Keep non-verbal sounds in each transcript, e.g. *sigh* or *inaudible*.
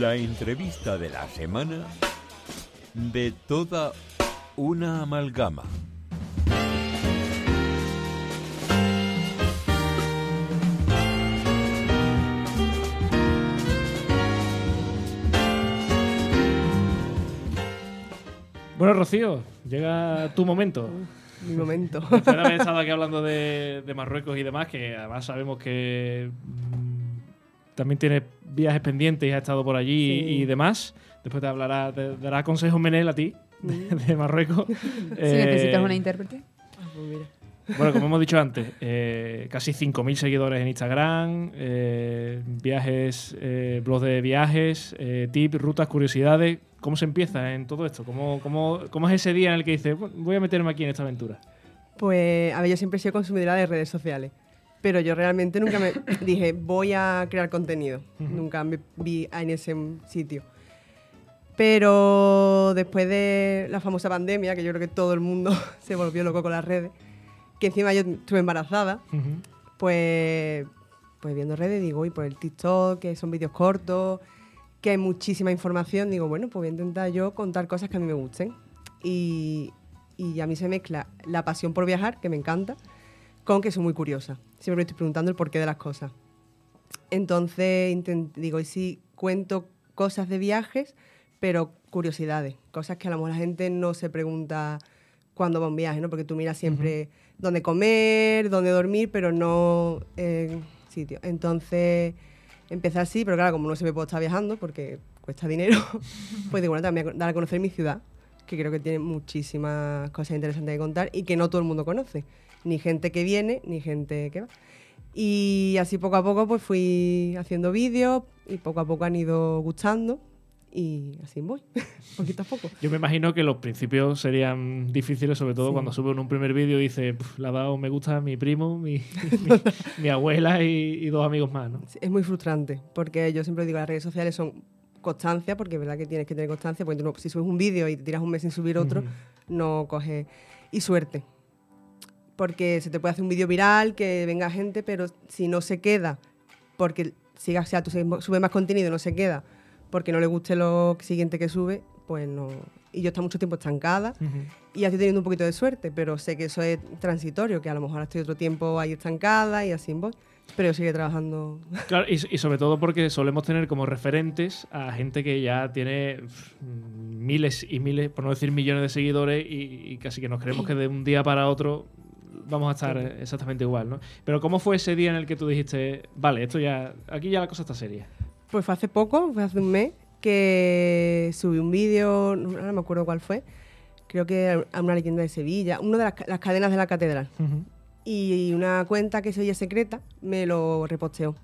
La entrevista de la semana de toda una amalgama. Bueno, Rocío, llega tu momento. Mi momento. Después de haber estado aquí hablando de, de Marruecos y demás, que además sabemos que mm, también tienes viajes pendientes y has estado por allí Sí. y demás. Después te hablará, te dará consejos Menel a ti de, *laughs* de Marruecos. *laughs* Si Eh, necesitas una intérprete. Ah, pues mira. Bueno, como hemos dicho antes, eh, casi 5.000 seguidores en Instagram, eh, viajes, eh, blogs de viajes, eh, tips, rutas, curiosidades. ¿Cómo se empieza en todo esto? ¿Cómo, cómo, cómo es ese día en el que dices, "Bueno, voy a meterme aquí en esta aventura? Pues, a ver, yo siempre he sido consumidora de redes sociales. Pero yo realmente nunca me *laughs* dije, voy a crear contenido. Nunca me vi en ese sitio. Pero después de la famosa pandemia, que yo creo que todo el mundo *laughs* se volvió loco con las redes, que encima yo estuve embarazada, pues, pues viendo redes digo, y por el TikTok, que son vídeos cortos, que hay muchísima información, digo, bueno, pues voy a intentar yo contar cosas que a mí me gusten. Y, y a mí se mezcla la pasión por viajar, que me encanta, con que soy muy curiosa. Siempre me estoy preguntando el porqué de las cosas. Entonces, digo, y si cuento cosas de viajes, pero curiosidades, cosas que a lo mejor la gente no se pregunta cuando va a un viaje, ¿no? Porque tú miras siempre dónde comer, dónde dormir, pero no en sitio. Entonces, empecé así, pero claro, como no se me puede estar viajando porque cuesta dinero, *laughs* pues digo, bueno, también dar a conocer mi ciudad, que creo que tiene muchísimas cosas interesantes que contar y que no todo el mundo conoce. Ni gente que viene, ni gente que va. Y así poco a poco pues fui haciendo vídeos y poco a poco han ido gustando y así voy, *laughs* poquito a poco. Yo me imagino que los principios serían difíciles, sobre todo Sí. cuando sube en un primer vídeo y dice, "Puf, le ha dado me gusta a mi primo, mi, *laughs* mi- mi abuela y, y dos amigos más, ¿no? Sí, Es muy frustrante, porque yo siempre digo, las redes sociales son constancia, porque es verdad que tienes que tener constancia, porque no- si subes un vídeo y te tiras un mes sin subir otro, no coges... Y suerte, porque se te puede hacer un vídeo viral, que venga gente, pero si no se queda, porque siga, o sea, tú subes más contenido no se queda, porque no le guste lo siguiente que sube, pues no... Y yo he estado mucho tiempo estancada, y estoy teniendo un poquito de suerte, pero sé que eso es transitorio, que a lo mejor estoy otro tiempo ahí estancada y así voy. Pero yo sigue trabajando Claro, y, y sobre todo porque solemos tener como referentes a gente que ya tiene pf, miles y miles, por no decir millones de seguidores y, y casi que nos creemos que de un día para otro vamos a estar exactamente igual, ¿no? Pero ¿cómo fue ese día en el que tú dijiste, vale, esto ya, aquí ya la cosa está seria? Pues fue hace poco, fue hace un mes, que subí un vídeo, no me acuerdo cuál fue, creo que a una leyenda de Sevilla, una de las, las cadenas de la catedral. Y una cuenta que es Sevilla Secreta me lo reposteó.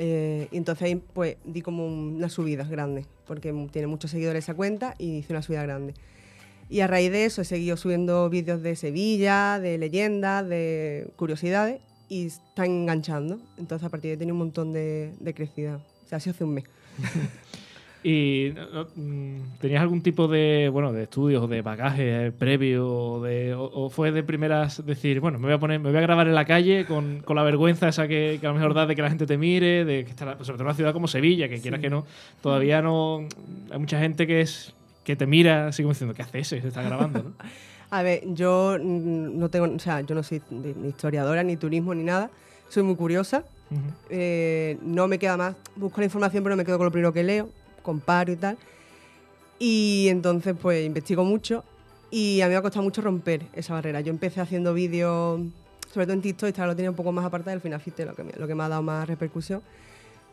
Eh, y entonces ahí pues di como una subida grande, porque tiene muchos seguidores esa cuenta y hice una subida grande. Y a raíz de eso he seguido subiendo vídeos de Sevilla, de leyendas, de curiosidades y están enganchando. Entonces a partir de ahí tenido un montón de, de crecida. O sea, ha sido hace un mes. *laughs* ¿Y mm, tenías algún tipo de, bueno, de estudios o de bagaje previo o, de, o, o fue de primeras decir, bueno, me voy a poner, me voy a grabar en la calle con, con la vergüenza esa que, que a lo mejor da de que la gente te mire, de que está, la- sobre todo en una ciudad como Sevilla, que quieras que no, todavía no hay mucha gente que es que te mira así como diciendo, ¿qué hace ese? Se está grabando, ¿no? *laughs* A ver, yo no tengo, o sea, yo no soy ni historiadora, ni turismo, ni nada. Soy muy curiosa. Eh, no me queda más, busco la información, pero me quedo con lo primero que leo, comparo y tal. Y entonces, pues, investigo mucho y a mí me ha costado mucho romper esa barrera. Yo empecé haciendo vídeos, sobre todo en TikTok, y lo tenía un poco más apartado y al final lo que, me, lo que me ha dado más repercusión,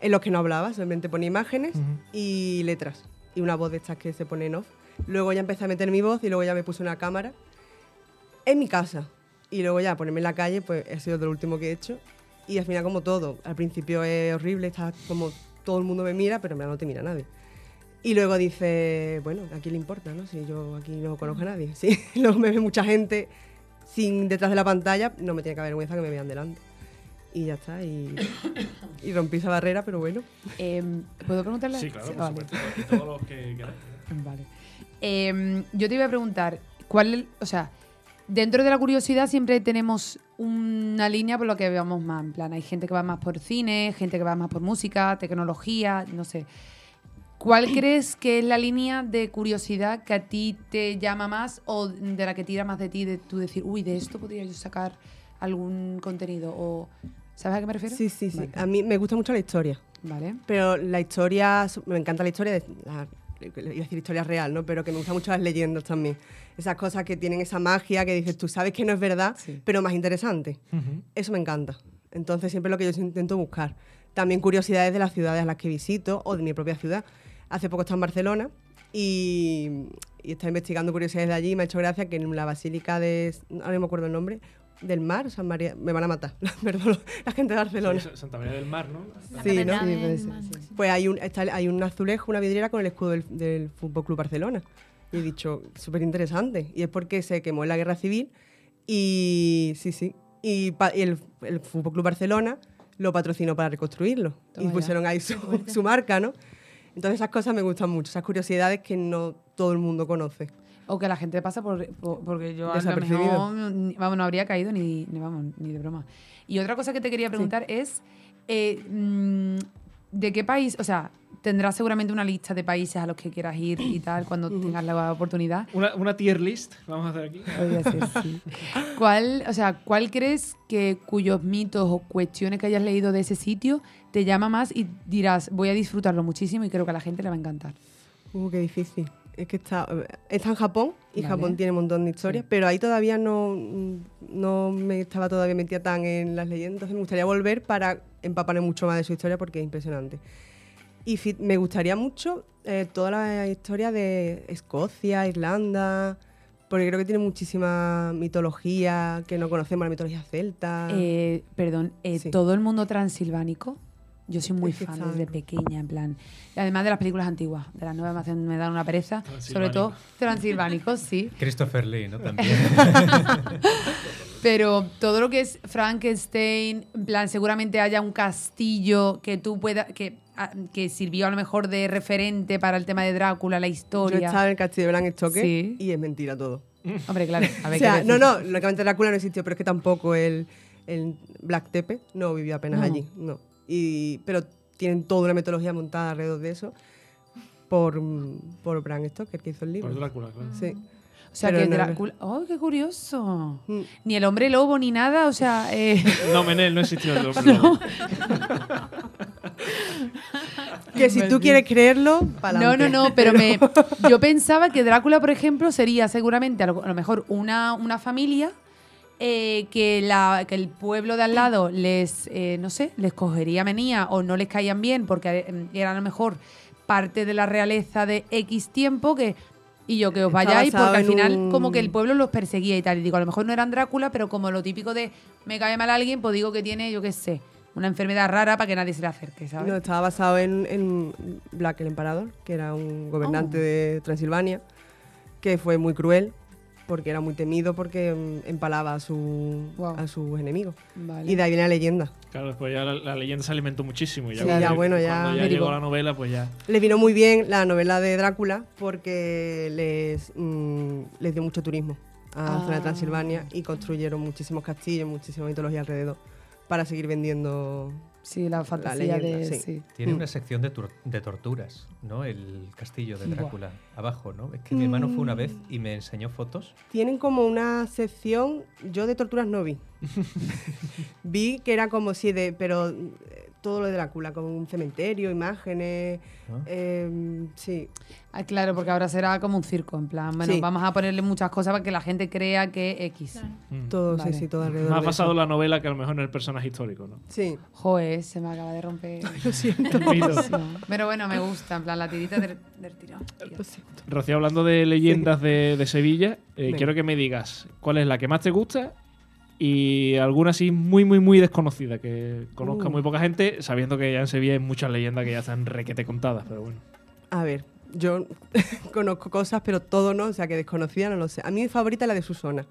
en los que no hablaba, solamente ponía imágenes y letras y una voz de estas que se pone en off. Luego ya empecé a meter mi voz y luego ya me puse una cámara en mi casa. Y luego ya ponerme en la calle, pues ha sido lo último que he hecho. Y al final como todo, al principio es horrible, está como todo el mundo me mira, pero en verdad no te mira nadie. Y luego dice, bueno, ¿a quién le importa, no? Si yo aquí no conozco a nadie. *laughs* Sí, luego me ve mucha gente sin detrás de la pantalla, no me tiene que haber vergüenza que me vean delante. y ya está. Y, y rompí esa barrera, pero bueno. Em, ¿Puedo preguntarle? Sí, claro, por vale. supuesto. Todos los que. *laughs* Vale. Em, yo te iba a preguntar, ¿cuál, o sea, dentro de la curiosidad siempre tenemos una línea por lo que veamos más, en plan, hay gente que va más por cine, gente que va más por música, tecnología, no sé. ¿Cuál *clears throat* crees que es la línea de curiosidad que a ti te llama más o de la que tira más de ti, de tú decir, uy, de esto podría yo sacar algún contenido? O, ¿Sabes a qué me refiero? Sí, sí, sí. Vale. A mí me gusta mucho la historia. Vale. Pero la historia, me encanta la historia, de, la, iba a decir historia real, ¿no? Pero que me gustan mucho las leyendas también. Esas cosas que tienen esa magia que dices, tú sabes que no es verdad, Sí. pero más interesante. Ujú. Eso me encanta. Entonces siempre es lo que yo intento buscar. También curiosidades de las ciudades a las que visito o de mi propia ciudad. Hace poco estaba en Barcelona y, y estaba investigando curiosidades de allí y me ha hecho gracia que en la Basílica de... Ahora no me acuerdo el nombre. Del Mar, San María... Me van a matar, *laughs* perdón, la gente de Barcelona. Sí, Santa María del Mar, ¿no? Sí, ¿no? Sí. sí. Pues hay un, está- hay un azulejo, una vidriera con el escudo del, del Fútbol Club Barcelona. Y he dicho, súper interesante. Y es porque se quemó en la guerra civil y sí, sí. Y, pa- y el, el Fútbol Club Barcelona lo patrocinó para reconstruirlo. Toma y ya. pusieron ahí su, su marca, ¿no? Entonces esas cosas me gustan mucho, esas curiosidades que no todo el mundo conoce. O que la gente pasa por, por- porque yo a lo mejor vamos, no habría caído ni, ni, vamos, ni de broma. Y otra cosa que te quería preguntar es eh, mm, ¿de qué país? O sea, tendrás seguramente una lista de países a los que quieras ir y tal cuando tengas la oportunidad. Una, una tier list, vamos a hacer aquí. Podría ser, sí. ¿Cuál, o sea, ¿cuál crees que cuyos mitos o cuestiones que hayas leído de ese sitio te llama más y dirás, voy a disfrutarlo muchísimo y creo que a la gente le va a encantar? Uh, qué difícil. Es que está, está en Japón y Vale. Japón tiene un montón de historias, Sí. pero ahí todavía no, no me estaba todavía metida tan en las leyendas. Entonces me gustaría volver para empaparme mucho más de su historia porque es impresionante. Y me gustaría mucho eh, toda la historia de Escocia, Irlanda, porque creo que tiene muchísima mitología que no conocemos, la mitología celta. Eh, perdón, eh. Sí. todo el mundo transilvánico. Yo soy muy fan desde pequeña, en plan. Además de las películas antiguas, de las nuevas me, dan una pereza. Sobre todo transilvánicos, sí. *laughs* Christopher Lee, ¿no? También. *laughs* Pero todo lo que es Frankenstein, en plan, seguramente haya un castillo que tú puedas. Que, que sirvió a lo mejor de referente para el tema de Drácula, la Yo historia. estaba en el castillo de Bram Stoker Sí. y es mentira todo. *laughs* Hombre, claro. A ver O sea, qué no, no, lógicamente Drácula no existió, pero es que tampoco el, el Black Tepe no vivió apenas No. allí, no. Y, pero tienen toda una metodología montada alrededor de eso por, por Bram Stoker, que hizo el libro. Por Drácula, claro. Sí. O sea, pero que no Drácula. ¡Oh, qué curioso! Mm. Ni el hombre lobo ni nada, o sea. eh, No, Menel, no existió el *laughs* hombre lobo. Que si tú quieres creerlo, para No, no, no, pero me, *laughs* yo pensaba que Drácula, por ejemplo, sería seguramente a lo, a lo mejor una, una familia eh, que, la, que el pueblo de al lado les, eh, no sé, les cogería menía o no les caían bien porque eh, eran a lo mejor parte de la realeza de X tiempo que... Y yo que os vayáis porque al final un- como que el pueblo los perseguía y tal. Y digo, a lo mejor no eran Drácula, pero como lo típico de me cae mal alguien, pues digo que tiene, yo qué sé, una enfermedad rara para que nadie se le acerque, ¿sabes? No, estaba basado en, en Black el Emperador, que era un gobernante Oh. de Transilvania, que fue muy cruel porque era muy temido porque mm, empalaba a, su, Wow. a sus enemigos. Vale. Y de ahí viene la leyenda. Claro, después ya la, la leyenda se alimentó muchísimo. Y ya Sí, cuando- ya, bueno, ya- Cuando ya llegó la novela, pues ya. Les vino muy bien la novela de Drácula porque les, mm, les dio mucho turismo a la zona Ah. de Transilvania y construyeron muchísimos castillos, muchísima mitología alrededor para seguir vendiendo. Sí, la fantasía leyenda, de... sí. sí. Tiene Mm. una sección de, tor- de torturas, ¿no? El castillo de Buah. Drácula, abajo, ¿no? Es que mi hermano fue una Mm. vez y me enseñó fotos. Tienen como una sección, yo de torturas no vi. *laughs* vi que era como si de, pero eh, todo lo de Drácula, como un cementerio, imágenes, ¿no? eh, sí. Ah, claro, porque ahora será como un circo, en plan, bueno, Sí. vamos a ponerle muchas cosas para que la gente crea que X. Claro. Mm. Todo, Vale. sí, sí, todo alrededor. Basado en eso. la novela que a lo mejor en el personaje histórico, ¿no? Sí. Joder, se me acaba de romper. *laughs* Lo siento. Pero bueno, me gusta, en plan, la tirita del, del tirón. tío. Lo siento. Rocío, hablando de leyendas de, de Sevilla, eh, quiero que me digas cuál es la que más te gusta y alguna así muy, muy, muy desconocida, que conozca Uh. muy poca gente, sabiendo que ya en Sevilla hay muchas leyendas que ya están requete contadas, pero bueno. A ver, yo *laughs* conozco cosas, pero todo no, o sea, que desconocida no lo sé. A mí mi favorita es la de Susana.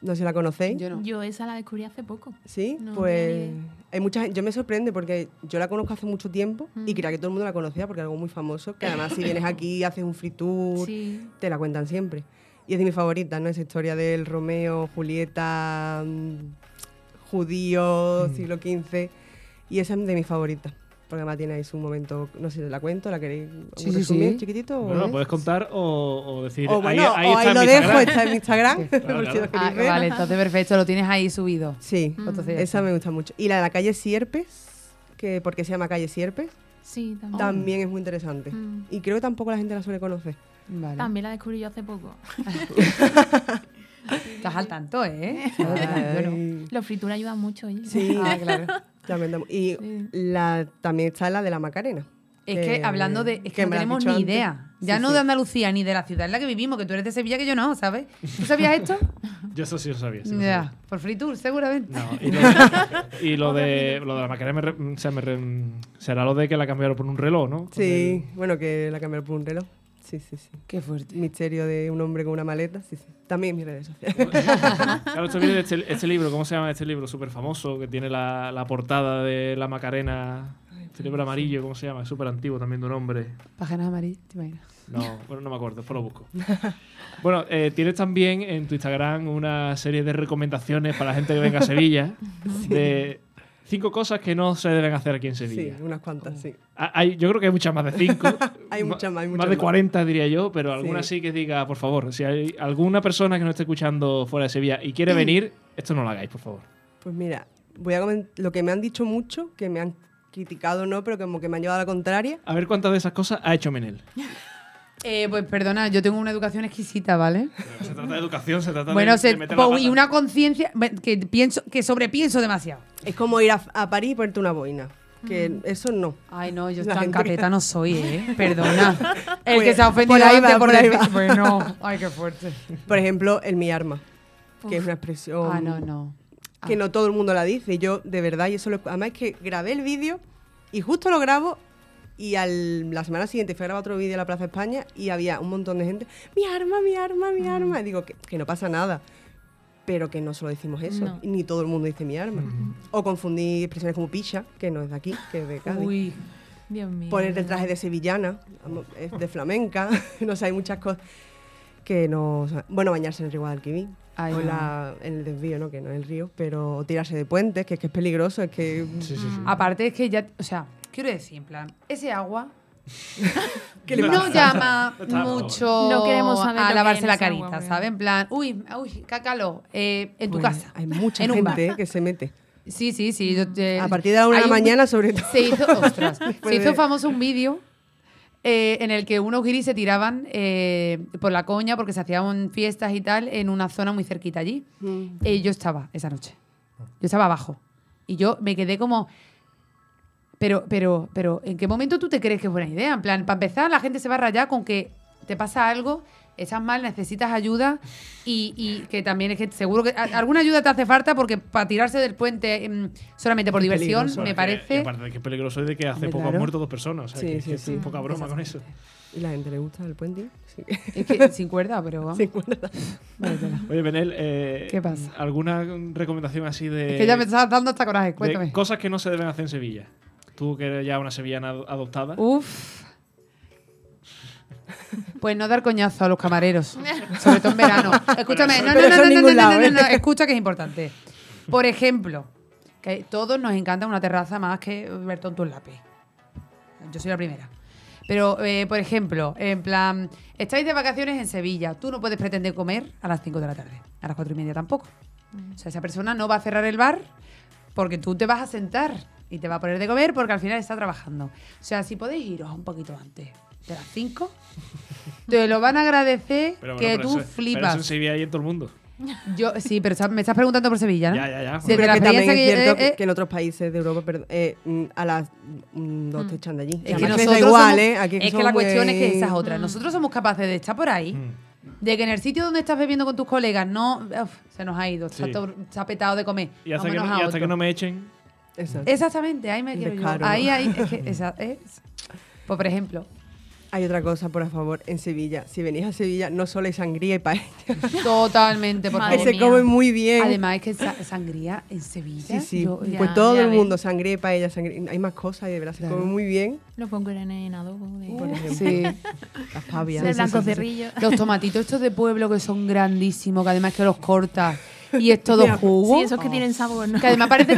No sé si la conocéis. Yo no. Yo esa la descubrí hace poco. Sí, No pues hay mucha gente, yo me sorprende porque yo la conozco hace mucho tiempo y Mm. creía que todo el mundo la conocía porque es algo muy famoso, que además si vienes aquí haces un free tour, Sí. te la cuentan siempre. Y es de mis favoritas, ¿no? Esa historia del Romeo, Julieta, mm, judío, Mm. siglo XV. Y esa es de mis favoritas. Porque además tiene ahí su momento, no sé si la cuento, la queréis Sí, resumir sí. chiquitito. Bueno, lo puedes contar o, o decir. o bueno, ahí, o está ahí lo mi dejo, Instagram. está en mi Instagram. *laughs* claro. si Ah, vale, entonces perfecto, lo tienes ahí subido. Sí, Mm. Entonces esa me gusta mucho. Y la de la calle Sierpes, que ¿por qué se llama calle Sierpes? Sí, también. También es muy interesante. Mm. Y creo que tampoco la gente la suele conocer. Vale. También la descubrí yo hace poco. *laughs* Estás al tanto, ¿eh? Los frituras ayudan mucho. oye. Sí, *laughs* Ah, claro. Y Sí. la, también está la de la Macarena. Es que, que- hablando de. Es que, que no tenemos ni antes. idea. Ya Sí, no sí. de Andalucía ni de la ciudad en la que vivimos, que tú eres de Sevilla, que yo no, ¿sabes? ¿Tú sabías esto? *laughs* Yo eso sí lo sabía. sí lo ya, sabía. por free tour, seguramente. No, y lo de, y lo de, lo de la Macarena me re- o sea, me re- será lo de que la cambiaron por un reloj, ¿no? Con Sí, bueno, que la cambiaron por un reloj. Sí, sí, sí. Qué fuerte. Misterio de un hombre con una maleta. Sí, sí. También mis redes sociales. Claro, esto viene de este, este libro, ¿cómo se llama este libro? Súper famoso, que tiene la, la portada de la Macarena. Este libro amarillo, ¿cómo se llama? Es súper antiguo también de un hombre. Páginas amarillas, ¿te imaginas? No, bueno, no me acuerdo, después lo busco. *laughs* Bueno, eh, tienes también en tu Instagram una serie de recomendaciones para la gente que venga a Sevilla *laughs* de cinco cosas que no se deben hacer aquí en Sí, Sevilla. unas cuantas, sí. Ah, Hay, yo creo que hay muchas más de cinco. *laughs* Hay muchas más, hay Más muchas de más. 40 diría yo, pero alguna Sí. sí que diga, por favor, si hay alguna persona que no esté escuchando fuera de Sevilla y quiere *clears throat* venir, esto no lo hagáis, por favor. Pues mira, voy a comentar lo que me han dicho mucho, que me han criticado no, pero como que me han llevado a la contraria. A ver cuántas de esas cosas ha hecho Menel. *laughs* Eh, pues perdona, yo tengo una educación exquisita, ¿vale? Se trata de educación, se trata Bueno, de, se- de meter la po- pata. y una conciencia que pienso que sobrepienso demasiado. Es como ir a, a París y ponerte una boina. Que eso no. Ay, no, yo La tan que- no soy, ¿eh? *laughs* Perdona. El Pues, que se ha ofendido por ahí va, por ahí decir- va. Bueno, *laughs* ay, qué fuerte. Por ejemplo, el mi arma, que es una expresión Ah, no, no. que no todo el mundo la dice. Y Yo, de verdad, y eso lo, además es que grabé el vídeo y justo lo grabo y al, la semana siguiente fui a grabar otro vídeo a la Plaza España y había un montón de gente, mi arma, mi arma, mi arma. Y digo, que, que no pasa nada. Pero que no solo decimos eso, No. ni todo el mundo dice mi arma. O confundí expresiones como picha, que no es de aquí, que es de Cádiz. Uy, Dios mío. Poner el traje de sevillana, de flamenca, *laughs* no sé, hay muchas cosas que no... o sea, bueno, bañarse en el río Guadalquivir, Ay, o la- en el desvío, ¿no? Que no es el río, pero tirarse de puentes, que es que es peligroso, es que... Sí, sí, sí. aparte es que ya, o sea, quiero decir, en plan, ese agua *laughs* ¿Qué le no pasa? llama *laughs* mucho No queremos saber a lavarse la carita, ¿sabes? En plan, uy, uy, cácalo, eh, en tu casa. Hay mucha en gente que se mete. Sí, sí, sí. yo te- A partir de la una de la un- mañana, sobre todo. Se hizo, *laughs* ostras, Después se hizo de- famoso un vídeo eh, en el que unos guiris se tiraban eh, por la coña porque se hacían fiestas y tal en una zona muy cerquita allí. Mm. Eh, yo estaba esa noche. Yo estaba abajo. Y yo me quedé como. Pero, pero, pero, ¿en qué momento tú te crees que es buena idea? En plan, para empezar, la gente se va a rayar con que te pasa algo, estás mal, necesitas ayuda y, y que también es que seguro que a- alguna ayuda te hace falta porque para tirarse del puente mm, solamente por Es diversión, peligroso. me Bueno, que- y parece. aparte de que es peligroso es de que hace Hombre, poco claro. han muerto dos personas. O sea, Sí, que, sí, que sí. es poca broma con eso. Y la gente le gusta el puente. Sí. Es que *laughs* sin cuerda, pero vamos. Sí, cuerda. Oye, Benel, eh, ¿Qué pasa? ¿alguna recomendación así de, Es que ya me estás dando hasta coraje, de cuéntame. cosas que no se deben hacer en Sevilla? Tú que eres ya una sevillana ado- adoptada. Uf. Pues no dar coñazo a los camareros, sobre todo en verano. Escúchame, no, no, no, no, no, no, no, ¿eh? no, escucha que es importante. Por ejemplo, que todos nos encanta una terraza más que ver tonto un lápiz. Yo soy la primera. Pero, eh, por ejemplo, en plan, estáis de vacaciones en Sevilla, tú no puedes pretender comer a las 5 de la tarde, a las 4 y media tampoco. O sea, esa persona no va a cerrar el bar porque tú te vas a sentar y te va a poner de comer porque al final está trabajando. O sea, si podéis iros un poquito antes de las 5, *laughs* te lo van a agradecer Pero bueno, que pero tú eso- Pero eso en flipas. Sevilla y en todo el mundo. Yo, sí, pero me estás preguntando por Sevilla, ¿no? Ya, ya, ya. Sí, Pero que también es que- cierto eh, que, eh, que en otros países de Europa eh, mm, a las mm, dos te echan de allí. Es que nosotros igual, somos- ¿eh? Aquí es que somos la cuestión es que esa es otra. Nosotros somos capaces de estar por ahí, Mm. de que en el sitio donde estás bebiendo con tus colegas no uf, se nos ha ido, está, Sí. todo- se ha petado de comer. Y hasta, que no, y hasta que no me echen. Exacto. Exactamente, ahí me quiero yo. Ahí, ahí, es que *laughs* esa es. Pues por ejemplo, Hay otra cosa, por favor, en Sevilla. Si venís a Sevilla, no solo hay sangría y paella, *laughs* Totalmente, por favor. se come muy bien. Además es que sa- sangría en Sevilla. sí, sí. yo- Ya, pues todo ya el ves. mundo, sangría y paella, sangría. Hay más cosas y de verdad se Claro. come muy bien. Lo pongo en, en adobo. De, Por ejemplo, Sí. *laughs* las pavias. blanco sí, sí, sí. cerrillo. Los tomatitos estos de pueblo que son grandísimos, que además que los cortas y es todo jugo. Sí, esos que tienen sabor, ¿no? Que además parece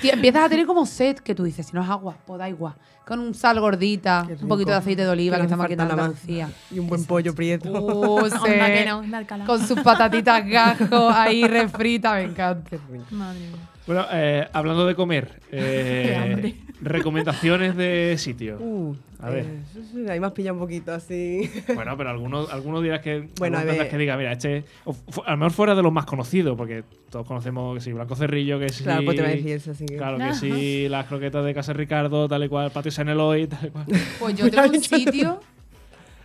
que *laughs* empiezas a tener como sed, que tú dices, si no es agua, pues da igual. Con un sal gordita, un poquito de aceite de oliva, Que que nada más. Andalucía. Y un buen pollo prieto. Uh, *laughs* Onda sí. Con sus patatitas gajo ahí refritas, me encanta. Madre mía. Bueno, eh, hablando de comer, eh, recomendaciones de sitio. Uh, A ver. eh, ahí me has pillado un poquito así. Bueno, pero algunos, algunos dirás que. Bueno, a ver. que diga, mira, este. o a lo mejor fuera de los más conocidos, porque todos conocemos que sí, Blanco Cerrillo, que sí. Claro, pues te voy a decir eso, así que. Claro que sí, las croquetas de Casa Ricardo, tal y cual, Patio Saneloy, tal y cual. Pues yo tengo *laughs* un sitio,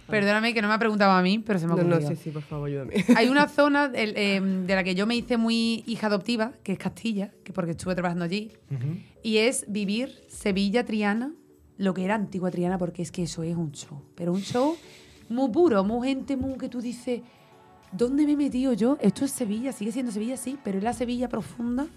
perdóname que no me ha preguntado a mí, pero se me ha No, ocurrido. no, sí, sí, por favor, ayúdame. Hay una *laughs* zona el, eh, de la que yo me hice muy hija adoptiva, que es Castilla, que porque estuve trabajando allí, y es vivir Sevilla Triana, lo que era antigua Triana, porque es que eso es un show. Pero un show muy puro, muy gente, muy que tú dices, ¿dónde me he metido yo? Esto es Sevilla, sigue siendo Sevilla, sí, pero es la Sevilla profunda.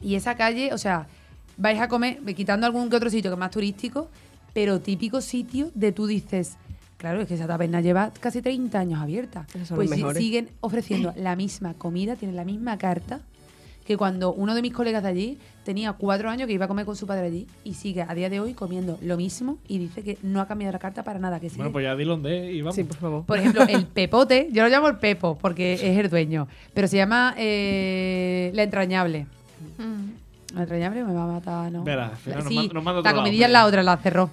Y esa calle, o sea, vais a comer, quitando algún que otro sitio que es más turístico, pero típico sitio de tú dices, claro, es que esa taberna lleva casi 30 años abierta. Pues si- siguen ofreciendo *clears throat* la misma comida, tienen la misma carta, que cuando uno de mis colegas de allí tenía cuatro años que iba a comer con su padre allí y sigue a día de hoy comiendo lo mismo y dice que no ha cambiado la carta para nada, que sigue Bueno, pues ya dilo dónde y vamos. Sí, por favor. por ejemplo, el *laughs* pepote, yo lo llamo el pepo porque es el dueño, pero se llama eh, la entrañable. Mm. La entrañable me va a matar, ¿no? Verá, La- nos sí, manda- nos manda otro la lado, comidilla es la otra, la cerró.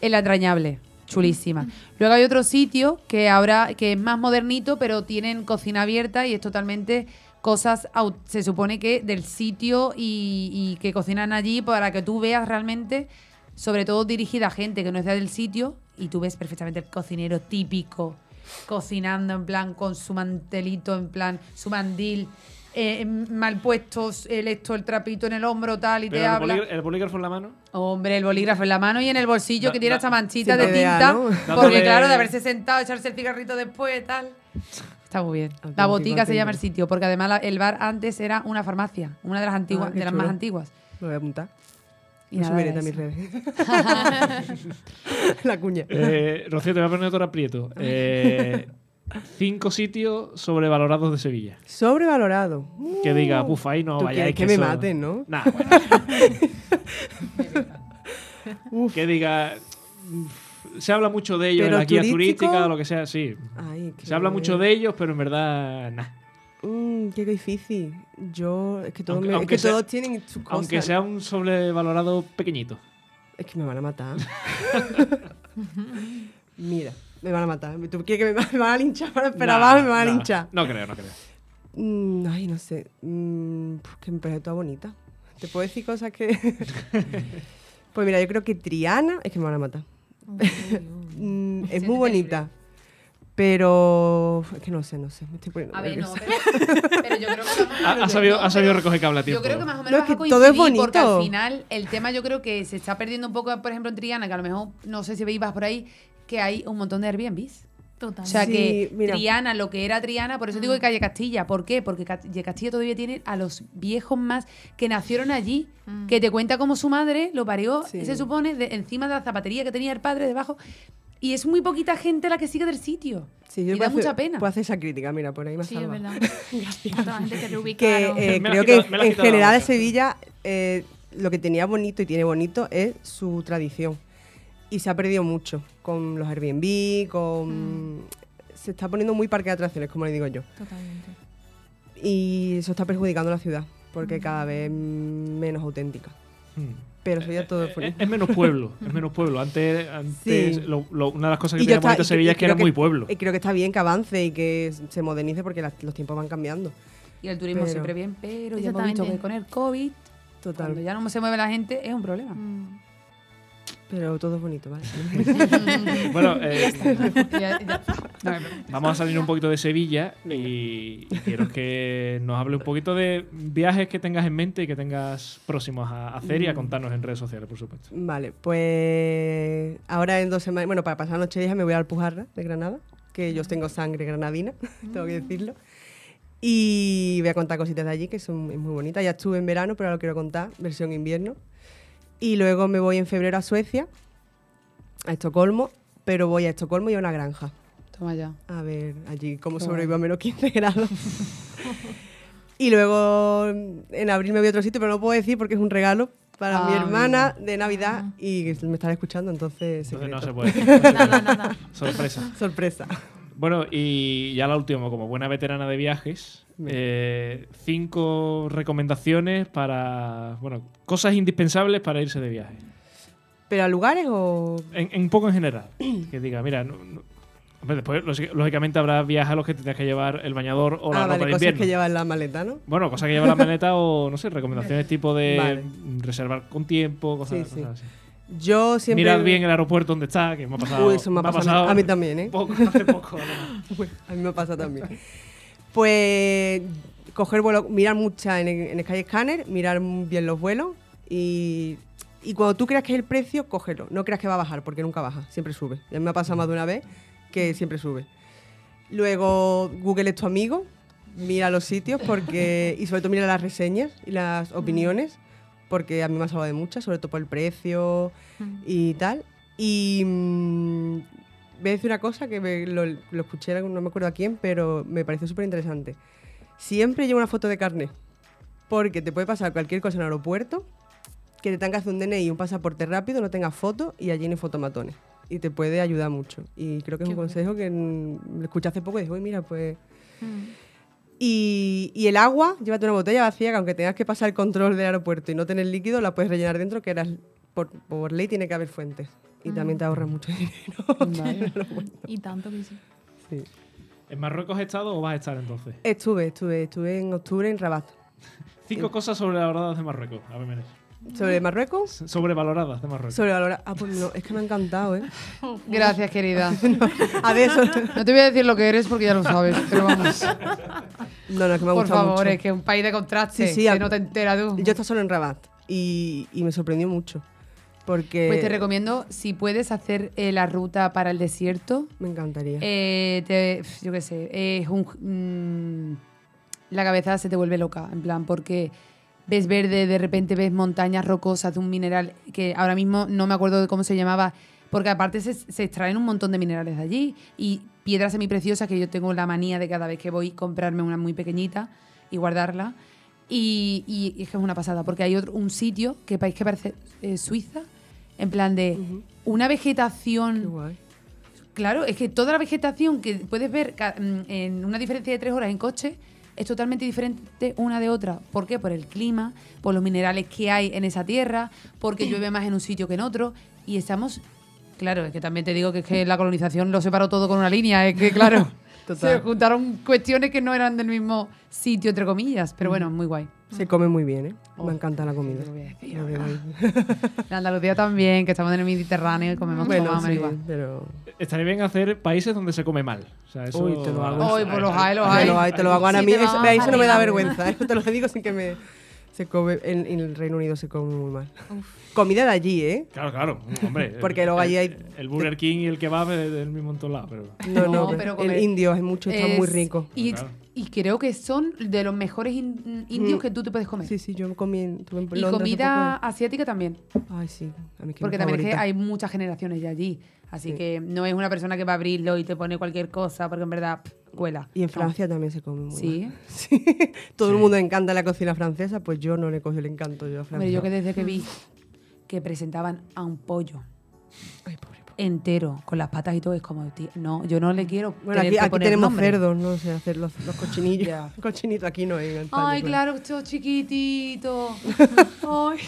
En la entrañable, chulísima. Luego hay otro sitio que ahora que es más modernito, pero tienen cocina abierta y es totalmente cosas, se supone que del sitio y, y que cocinan allí para que tú veas realmente, sobre todo dirigida a gente que no es del sitio, y tú ves perfectamente el cocinero típico cocinando en plan con su mantelito, en plan su mandil. Eh, mal puestos, el esto, el trapito en el hombro, tal, y Pero te el, habla. bolígrafo, el bolígrafo en la mano. Hombre, el bolígrafo en la mano y en el bolsillo Da- que tiene da- esta manchita de tinta. ¿no? Porque claro, de haberse sentado, echarse el cigarrito después, tal. Está muy bien. La botica se llama el sitio, porque además la- el bar antes era una farmacia, una de las antiguas, Ah, de las chulo. más antiguas. Lo voy a apuntar. Y nada subiré a mis redes. *laughs* *laughs* la cuña. Eh, Rocío, te voy a poner otro aprieto. Eh, cinco sitios sobrevalorados de Sevilla. Sobrevalorado. Que diga, puf, ahí no Tú vayáis. quieres que me eso- maten, ¿no? Nah, bueno. *laughs* que diga. mm, Se habla mucho de ellos en la guía turístico- turística o lo que sea, sí. Ay, Se habla mucho de ellos, pero en verdad, nah. Mm, qué difícil. Yo, es que, todos Aunque- me- es aunque que sea- todos tienen sus cosas. Aunque sea un sobrevalorado pequeñito. Es que me van a matar. *laughs* Mira, me van a matar. ¿Tú quieres que me, *laughs* me van a linchar para esperar Nah, abajo? Me van a linchar. No creo, no creo. Mm, ay, no sé. Mm, pues que me parece toda bonita. ¿Te puedo decir cosas que...? *laughs* pues mira, yo creo que Triana... Es que me van a matar. *laughs* Mm, es muy bonita. Pero... Es que no sé, no sé. Me estoy poniendo A ver, no, pero, pero yo creo que Ha, ha sabido, no, ha sabido recoger cable a tiempo. Yo creo que más o menos No, vas es a que todo es coincidir porque bonito. al final el tema yo creo que se está perdiendo un poco, por ejemplo, en Triana, que a lo mejor, no sé si veis vas por ahí, que hay un montón de Airbnbs. Total. O sea Sí, que mira. Triana, lo que era Triana, por eso digo que Calle Castilla. ¿Por qué? Porque Calle Castilla todavía tiene a los viejos más que nacieron allí, Mm. que te cuenta cómo su madre lo parió, Sí. se supone, de- encima de la zapatería que tenía el padre debajo. Y es muy poquita gente la que sigue del sitio. Sí, y yo da puedo mucha pena. Puedo hacer esa crítica, mira, por ahí me has Sí, es verdad. *laughs* Que que eh, creo que en general boca. Sevilla eh, lo que tenía bonito y tiene bonito es su tradición. Y se ha perdido mucho con los Airbnb, con... Se está poniendo muy parque de atracciones, como le digo yo. Totalmente. Y eso está perjudicando a la ciudad, porque cada vez menos auténtica. Hmm. Pero Sevilla todo es Es, bonito. es menos pueblo, *laughs* es menos pueblo. Antes, antes Sí. lo- lo- una de las cosas que tenía y- Sevilla y es que era muy pueblo. Y creo que está bien que avance y que se modernice porque las- los tiempos van cambiando. Y el turismo Pero- siempre bien, pero ya hemos visto que con el COVID, Total. cuando ya no se mueve la gente, es un problema. Mm. Pero todo es bonito, ¿vale? *laughs* *laughs* Bueno, eh, *laughs* vamos a salir un poquito de Sevilla y, quiero que nos hable un poquito de viajes que tengas en mente y que tengas próximos a hacer y a Mm. contarnos en redes sociales, por supuesto. Vale, pues ahora en dos semanas, bueno, para pasar noche vieja me voy a Alpujarra de Granada, que yo tengo sangre granadina, tengo que decirlo. Y voy a contar cositas de allí que son es muy bonitas. Ya estuve en verano, pero ahora lo quiero contar, versión invierno. Y luego me voy en febrero a Suecia, a Estocolmo, pero voy a Estocolmo y a una granja. Toma ya. A ver allí cómo sobrevivo a menos 15 grados. *laughs* y luego en abril me voy a otro sitio, pero no puedo decir porque es un regalo para mi Ah, hermana de Navidad y me están escuchando, entonces, Entonces no se puede. *laughs* Nada, nada. Sorpresa. sorpresa. Bueno, y ya la última, como buena veterana de viajes, eh, cinco recomendaciones para, bueno, cosas indispensables para irse de viaje. ¿Pero a lugares o...? En, en un poco en general. Que diga, mira, no- después lógic- lógicamente habrá viajes a los que tendrás que llevar el bañador o la ah, ropa vale, de cosas invierno. que lleva en la maleta, ¿no? Bueno, cosas que lleva la maleta o, no sé, *laughs* recomendaciones tipo de Vale. reservar con tiempo, cosas, Sí, sí. cosas así. Yo siempre... Mirad bien el aeropuerto donde está, que me ha pasado. Uy, eso me ha pasado, a mí- a mí también, ¿eh? Poco, *laughs* hace poco. *laughs* Uy, a mí me pasa también. Pues coger vuelo, mirar mucha en, en Skyscanner, mirar bien los vuelos y, y cuando tú creas que es el precio, cógelo. No creas que va a bajar, porque nunca baja, siempre sube. Ya me ha pasado más de una vez que siempre sube. Luego Google es tu amigo, mira los sitios porque y sobre todo mira las reseñas y las opiniones porque a mí me ha salvado de muchas, sobre todo por el precio y tal. Y mm, voy a decir una cosa que me- lo, lo escuché, no me acuerdo a quién, pero me pareció súper interesante. Siempre lleva una foto de carnet, porque te puede pasar cualquier cosa en el aeropuerto, que te tengas que hacer un DNI y un pasaporte rápido, no tengas foto y allí no hay fotomatones. Y te puede ayudar mucho. Y creo que es Qué un bueno. consejo que mm, escuché hace poco y dije, uy, mira, pues... Y, y el agua, llévate una botella vacía que aunque tengas que pasar el control del aeropuerto y no tener líquido, la puedes rellenar dentro, que eras, por, por ley tiene que haber fuentes. Y también te ahorras mucho dinero. *laughs* Y tanto que sí. Sí. ¿En Marruecos has estado o vas a estar entonces? Estuve, estuve, estuve en octubre en Rabat. Cinco cosas sobrevaloradas de Marruecos. A ver. ¿Sobre Marruecos? Sobrevaloradas de Marruecos. Sobrevalorado. Ah, pues no, es que me ha encantado, ¿eh? *laughs* Gracias, querida. *laughs* A ver, eso. No te voy a decir lo que eres porque ya lo sabes, pero vamos. No, no, es que me ha Por favor, mucho. es que un país de contraste, Sí, sí, que a- no te enteras tú. Yo estaba solo en Rabat y, y me sorprendió mucho. Porque Pues te recomiendo, si puedes hacer eh, la ruta para el desierto, me encantaría. eh, te- yo qué sé, es un, mm, la cabeza se te vuelve loca, en plan, porque ves verde, de repente ves montañas rocosas de un mineral que ahora mismo no me acuerdo de cómo se llamaba, porque aparte se, se extraen un montón de minerales de allí y piedras semipreciosas que yo tengo la manía de cada vez que voy comprarme una muy pequeñita y guardarla. Y, y- y es que es una pasada, porque hay otro, un sitio que que parece eh, Suiza, en plan de una Qué vegetación guay. Claro, es que toda la vegetación que puedes ver mm, en una diferencia de tres horas en coche es totalmente diferente una de otra. ¿Por qué? Por el clima, por los minerales que hay en esa tierra, porque *clears throat* llueve más en un sitio que en otro. Y estamos. Claro, es que también te digo que es que la colonización lo separó todo con una línea. Es que, claro, *laughs* se juntaron cuestiones que no eran del mismo sitio, entre comillas. Pero bueno, muy guay. Se come muy bien, ¿eh? Oh, me encanta la comida. voy a decir En *laughs* Andalucía también, que estamos en el Mediterráneo y comemos todo bueno, sí, igual. pero... Estaría bien hacer países donde se come mal. O sea, eso, Uy, te lo hago. Uy, pues los hay, los Te hay. lo, te lo hago ahora Sí, mismo. te Eso, va ve, eso no me da a vergüenza. Eso *laughs* te lo digo sin que me... Se come... En, en el Reino Unido se come muy mal. Comida de allí, ¿eh? Claro, claro. Hombre. *laughs* Porque el- luego allí hay- El Burger King y el kebab es del mismo en todos lados. Pero... No, no, No, pero pero el indio es mucho, está muy rico. Y, Claro. y creo que son de los mejores in- indios Mm. que tú te puedes comer. Sí, sí, yo comí en, estuve en y Londres comida asiática también. Ay, sí, a mí que Porque también es que hay muchas generaciones de allí. Así Sí. que no es una persona que va a abrirlo y te pone cualquier cosa, porque en verdad pff, cuela. Y en No. Francia también se come muy Sí. mal. *laughs* Sí. Todo el mundo encanta la cocina francesa, pues yo no le cogí el encanto yo a Francia. Hombre, yo que desde que vi que presentaban a un pollo Ay, pobre, pobre. entero, con las patas y todo, es como, tío, no, yo no le quiero. Bueno, tener aquí, que aquí poner tenemos nombre. cerdos, no sé, hacer los, los *laughs* cochinillos. *laughs* Cochinito aquí no en España. Ay, claro, esto chiquitito. Ay.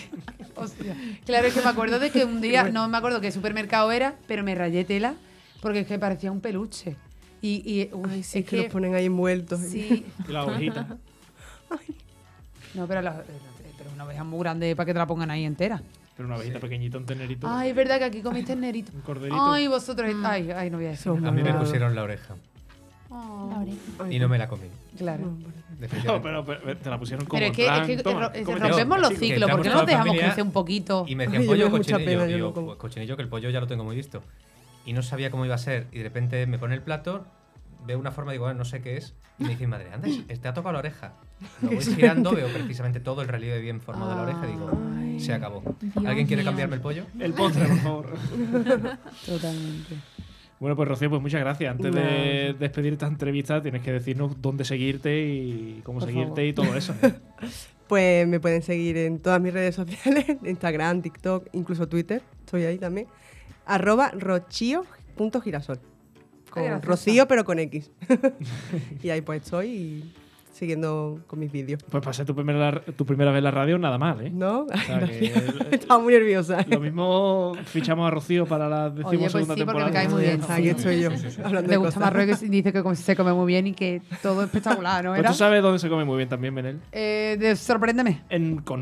Hostia. Claro, es que me acuerdo de que un día, no me acuerdo qué supermercado era, pero me rayé tela porque es que parecía un peluche. Y, y uy, Ay, sí, es que, los ponen ahí envueltos. Sí. Y la ovejita. *laughs* No, pero, la- pero una oveja muy grande para que te la pongan ahí entera. Pero una ovejita pequeñita, un tenerito. Ay, es verdad que aquí comiste nerito. *laughs* Un corderito. Ay, vosotros. Ay, ay, no voy a decir. A mí me pusieron la oreja. La oreja. Y no me la comí. Claro. no, pero, pero te la pusieron como Pero es que, plan, es que toma, rompemos los Sí, ciclos. ¿Por qué no nos dejamos crecer un poquito? Y me decían pollo cochinillo. no. "Pues cochinillo, que el pollo ya lo tengo muy visto. Y no sabía cómo iba a ser. Y de repente me pone el plato, veo una forma, digo, "Ah, no sé qué es. Y me dice, madre, anda, te ha tocado la oreja. *laughs* Lo voy girando, veo precisamente todo el relieve bien formado de la oreja y digo, Ay. se acabó. Dios ¿Alguien quiere mío. cambiarme el pollo? El postre, por favor. *laughs* Totalmente. Bueno, pues Rocío, pues muchas gracias. Antes de despedir esta entrevista, tienes que decirnos dónde seguirte y cómo Por seguirte favor. y todo eso. *laughs* Pues me pueden seguir en todas mis redes sociales, Instagram, TikTok, incluso Twitter, estoy ahí también. Arroba rochio.girasol. Con graciosa. Rocío, pero con X. *laughs* y ahí pues estoy y siguiendo con mis vídeos. Pues ser tu primera, tu primera vez en la radio, nada mal, ¿eh? ¿No? O sea, *laughs* que, Estaba muy nerviosa. lo mismo fichamos a Rocío para la Oye, pues decimosegunda sí, porque me temporada. cae muy bien. Aquí estoy yo, hablando Le de gusta cosas. Marruecos y dice que como se come muy bien y que todo es espectacular, ¿no Pues era? tú sabes dónde se come muy bien también, Benel. Eh, de- sorpréndeme. En, con